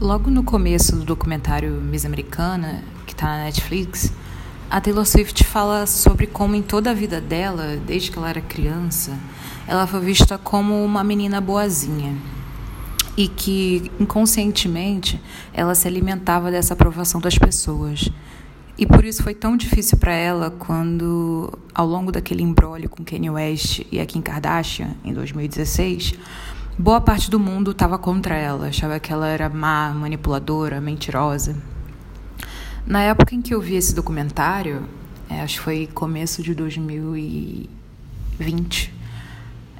Logo no começo do documentário Miss Americana, que está na Netflix, a Taylor Swift fala sobre como em toda a vida dela, desde que ela era criança, ela foi vista como uma menina boazinha e que inconscientemente ela se alimentava dessa aprovação das pessoas. E por isso foi tão difícil para ela quando, ao longo daquele embrólio com Kanye West e a Kim Kardashian, em 2016, Boa parte do mundo estava contra ela, achava que ela era má, manipuladora, mentirosa. Na época em que eu vi esse documentário, é, acho que foi começo de 2020,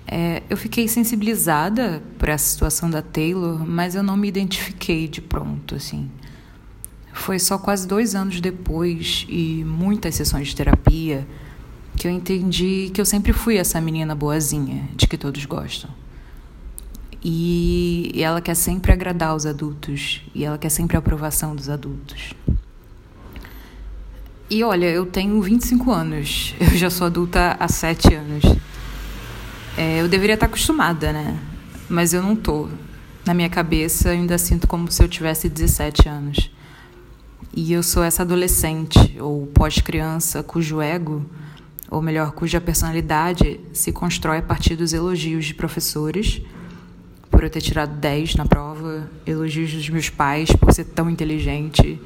é, eu fiquei sensibilizada por essa situação da Taylor, mas eu não me identifiquei de pronto, assim. Foi só quase dois anos depois e muitas sessões de terapia que eu entendi que eu sempre fui essa menina boazinha, de que todos gostam. E ela quer sempre agradar os adultos e ela quer sempre a aprovação dos adultos. E olha, eu tenho 25 anos, eu já sou adulta há 7 anos. É, eu deveria estar acostumada, né? Mas eu não tô. Na minha cabeça, eu ainda sinto como se eu tivesse 17 anos. E eu sou essa adolescente ou pós-criança cujo ego, ou melhor, cuja personalidade se constrói a partir dos elogios de professores por eu ter tirado 10 na prova, elogios dos meus pais por ser tão inteligente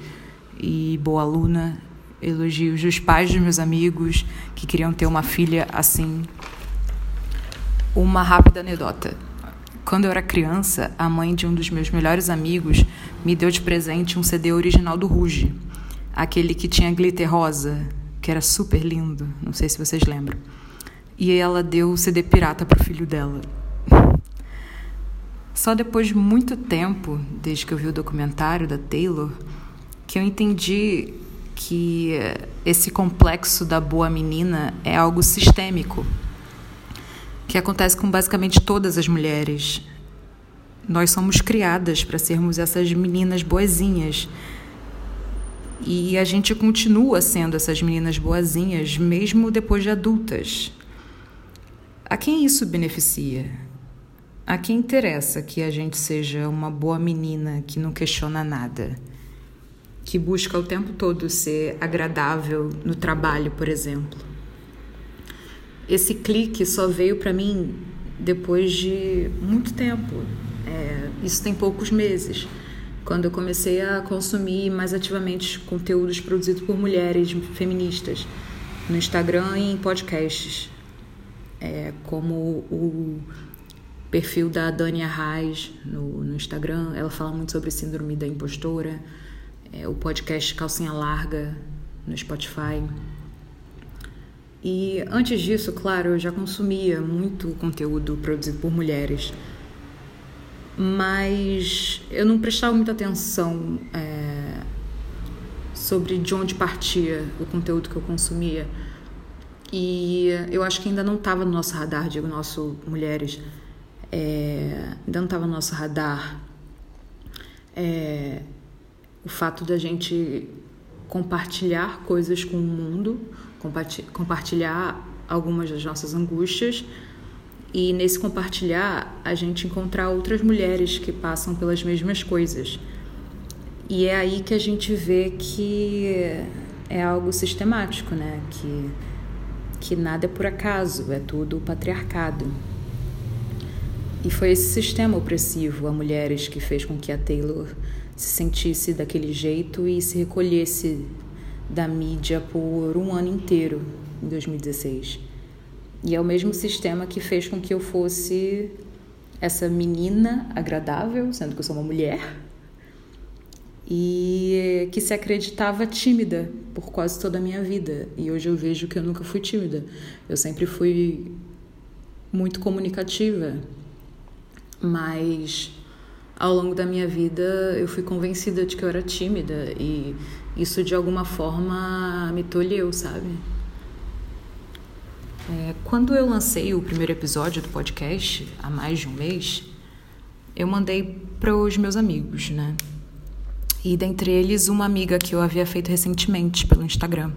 e boa aluna, elogios dos pais dos meus amigos que queriam ter uma filha assim. Uma rápida anedota. Quando eu era criança, a mãe de um dos meus melhores amigos me deu de presente um CD original do Ruge, aquele que tinha glitter rosa, que era super lindo, não sei se vocês lembram. E ela deu o CD pirata para o filho dela. Só depois de muito tempo, desde que eu vi o documentário da Taylor, que eu entendi que esse complexo da boa menina é algo sistêmico, que acontece com basicamente todas as mulheres. Nós somos criadas para sermos essas meninas boazinhas. E a gente continua sendo essas meninas boazinhas mesmo depois de adultas. A quem isso beneficia? A quem interessa que a gente seja uma boa menina que não questiona nada, que busca o tempo todo ser agradável no trabalho, por exemplo? Esse clique só veio para mim depois de muito tempo. É, isso tem poucos meses, quando eu comecei a consumir mais ativamente conteúdos produzidos por mulheres feministas no Instagram e em podcasts, é, como o perfil da Dania Reis no, no Instagram. Ela fala muito sobre síndrome da impostora. É, o podcast Calcinha Larga no Spotify. E antes disso, claro, eu já consumia muito conteúdo produzido por mulheres, mas eu não prestava muita atenção é, sobre de onde partia o conteúdo que eu consumia. E eu acho que ainda não estava no nosso radar, digo, nosso mulheres, é, ainda não estava no nosso radar é, o fato da gente compartilhar coisas com o mundo, compartilhar algumas das nossas angústias e nesse compartilhar a gente encontrar outras mulheres que passam pelas mesmas coisas. E é aí que a gente vê que é algo sistemático, né? Que, que nada é por acaso, é tudo patriarcado. E foi esse sistema opressivo a mulheres que fez com que a Taylor se sentisse daquele jeito e se recolhesse da mídia por um ano inteiro, em 2016. E é o mesmo sistema que fez com que eu fosse essa menina agradável, sendo que eu sou uma mulher, e que se acreditava tímida por quase toda a minha vida. E hoje eu vejo que eu nunca fui tímida. Eu sempre fui muito comunicativa, mas ao longo da minha vida eu fui convencida de que eu era tímida e isso de alguma forma me tolheu, sabe? É, quando eu lancei o primeiro episódio do podcast, há mais de um mês, eu mandei para os meus amigos, né? E dentre eles, uma amiga que eu havia feito recentemente pelo Instagram.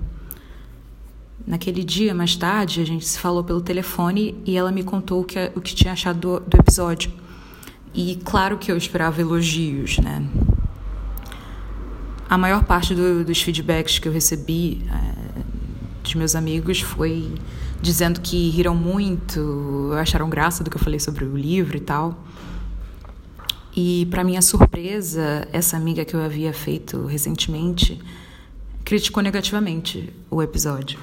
Naquele dia, mais tarde, a gente se falou pelo telefone e ela me contou o que, o que tinha achado do, do episódio. E claro que eu esperava elogios, né? a maior parte do, dos feedbacks que eu recebi é, dos meus amigos foi dizendo que riram muito, acharam graça do que eu falei sobre o livro e tal. E, para minha surpresa, essa amiga que eu havia feito recentemente criticou negativamente o episódio.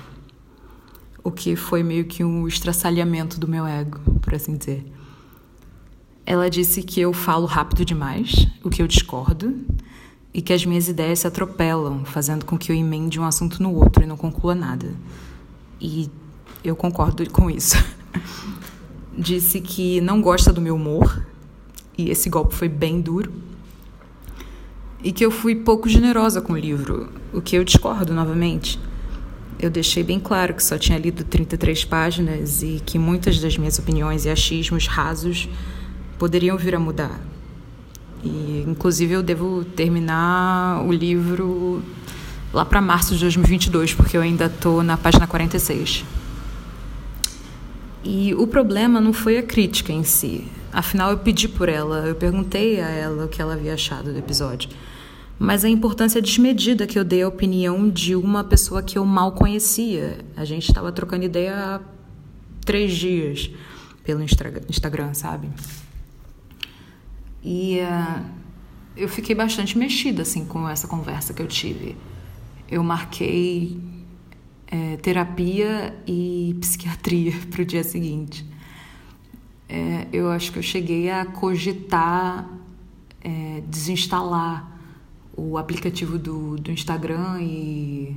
O que foi meio que um estraçalhamento do meu ego, por assim dizer. Ela disse que eu falo rápido demais, o que eu discordo, e que as minhas ideias se atropelam, fazendo com que eu emende um assunto no outro e não conclua nada. E eu concordo com isso. Disse que não gosta do meu humor, e esse golpe foi bem duro. E que eu fui pouco generosa com o livro, o que eu discordo novamente. Eu deixei bem claro que só tinha lido 33 páginas e que muitas das minhas opiniões e achismos rasos poderiam vir a mudar. E, inclusive, eu devo terminar o livro lá para março de 2022, porque eu ainda estou na página 46. E o problema não foi a crítica em si. Afinal, eu pedi por ela, eu perguntei a ela o que ela havia achado do episódio. Mas a importância desmedida que eu dei à opinião de uma pessoa que eu mal conhecia. A gente estava trocando ideia há três dias pelo Instagram, sabe? E uh, eu fiquei bastante mexida assim com essa conversa que eu tive. Eu marquei é, terapia e psiquiatria para o dia seguinte. É, eu acho que eu cheguei a cogitar é, desinstalar o aplicativo do, do Instagram e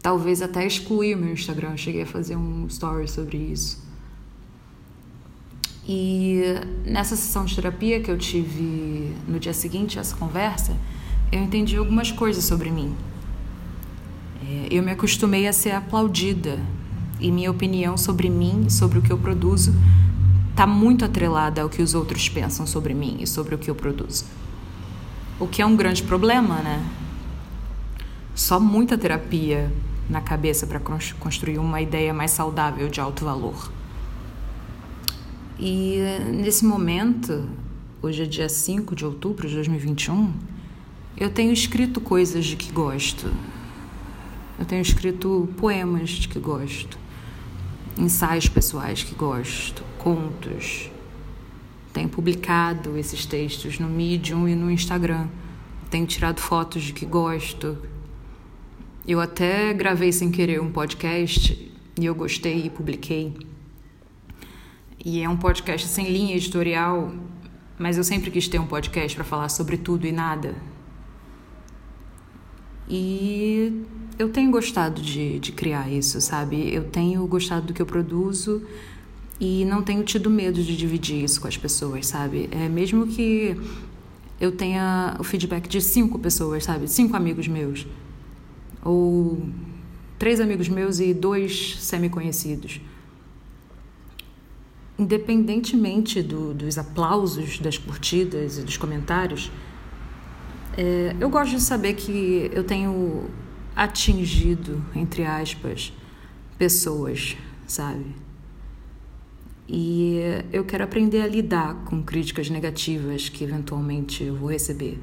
talvez até excluir o meu Instagram. Eu cheguei a fazer um story sobre isso. E nessa sessão de terapia que eu tive no dia seguinte, essa conversa, eu entendi algumas coisas sobre mim. É, eu me acostumei a ser aplaudida e minha opinião sobre mim, sobre o que eu produzo, está muito atrelada ao que os outros pensam sobre mim e sobre o que eu produzo. O que é um grande problema, né? Só muita terapia na cabeça para construir uma ideia mais saudável de alto valor. E nesse momento, hoje é dia 5 de outubro de 2021, eu tenho escrito coisas de que gosto. Eu tenho escrito poemas de que gosto, ensaios pessoais que gosto, contos. Tenho publicado esses textos no Medium e no Instagram. Tenho tirado fotos de que gosto. Eu até gravei sem querer um podcast e eu gostei e publiquei. E é um podcast sem linha editorial, mas eu sempre quis ter um podcast para falar sobre tudo e nada. E eu tenho gostado de, de criar isso, sabe? Eu tenho gostado do que eu produzo e não tenho tido medo de dividir isso com as pessoas, sabe? É, mesmo que eu tenha o feedback de cinco pessoas, sabe? Cinco amigos meus. Ou três amigos meus e dois semi-conhecidos independentemente do, dos aplausos, das curtidas e dos comentários, é, eu gosto de saber que eu tenho atingido, entre aspas, pessoas, sabe? E eu quero aprender a lidar com críticas negativas que eventualmente eu vou receber,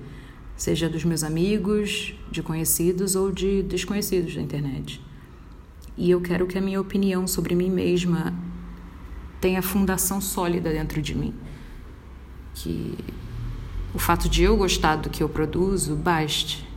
seja dos meus amigos, de conhecidos ou de desconhecidos da internet. E eu quero que a minha opinião sobre mim mesma tenha fundação sólida dentro de mim. Que o fato de eu gostar do que eu produzo baste